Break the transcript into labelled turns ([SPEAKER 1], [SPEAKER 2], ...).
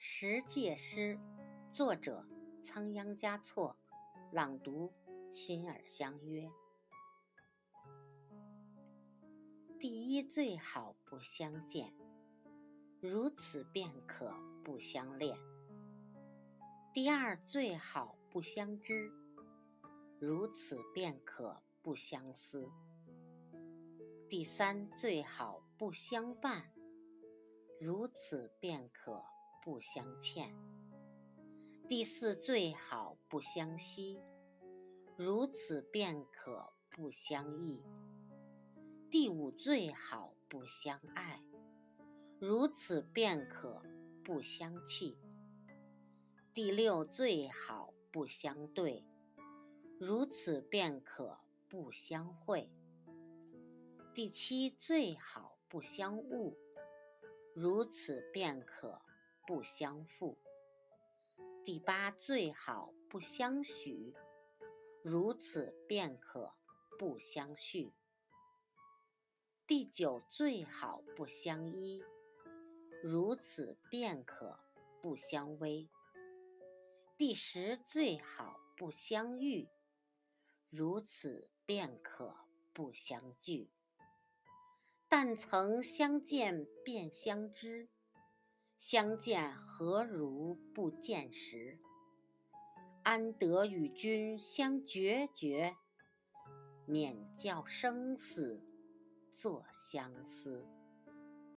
[SPEAKER 1] 十戒诗，作者仓央嘉措，朗读心耳相约。第一最好不相见，如此便可不相恋；第二最好不相知，如此便可不相思；第三最好不相伴，如此便可。不相欠，第四最好不相惜，如此便可不相忆；第五最好不相爱，如此便可不相弃；第六最好不相对，如此便可不相会；第七最好不相误，如此便可。不相负。第八最好不相许，如此便可不相续。第九最好不相依，如此便可不相偎。第十最好不相遇，如此便可不相聚。但曾相见便相知。相见何如不见时？安得与君相决绝？免教生死作相思。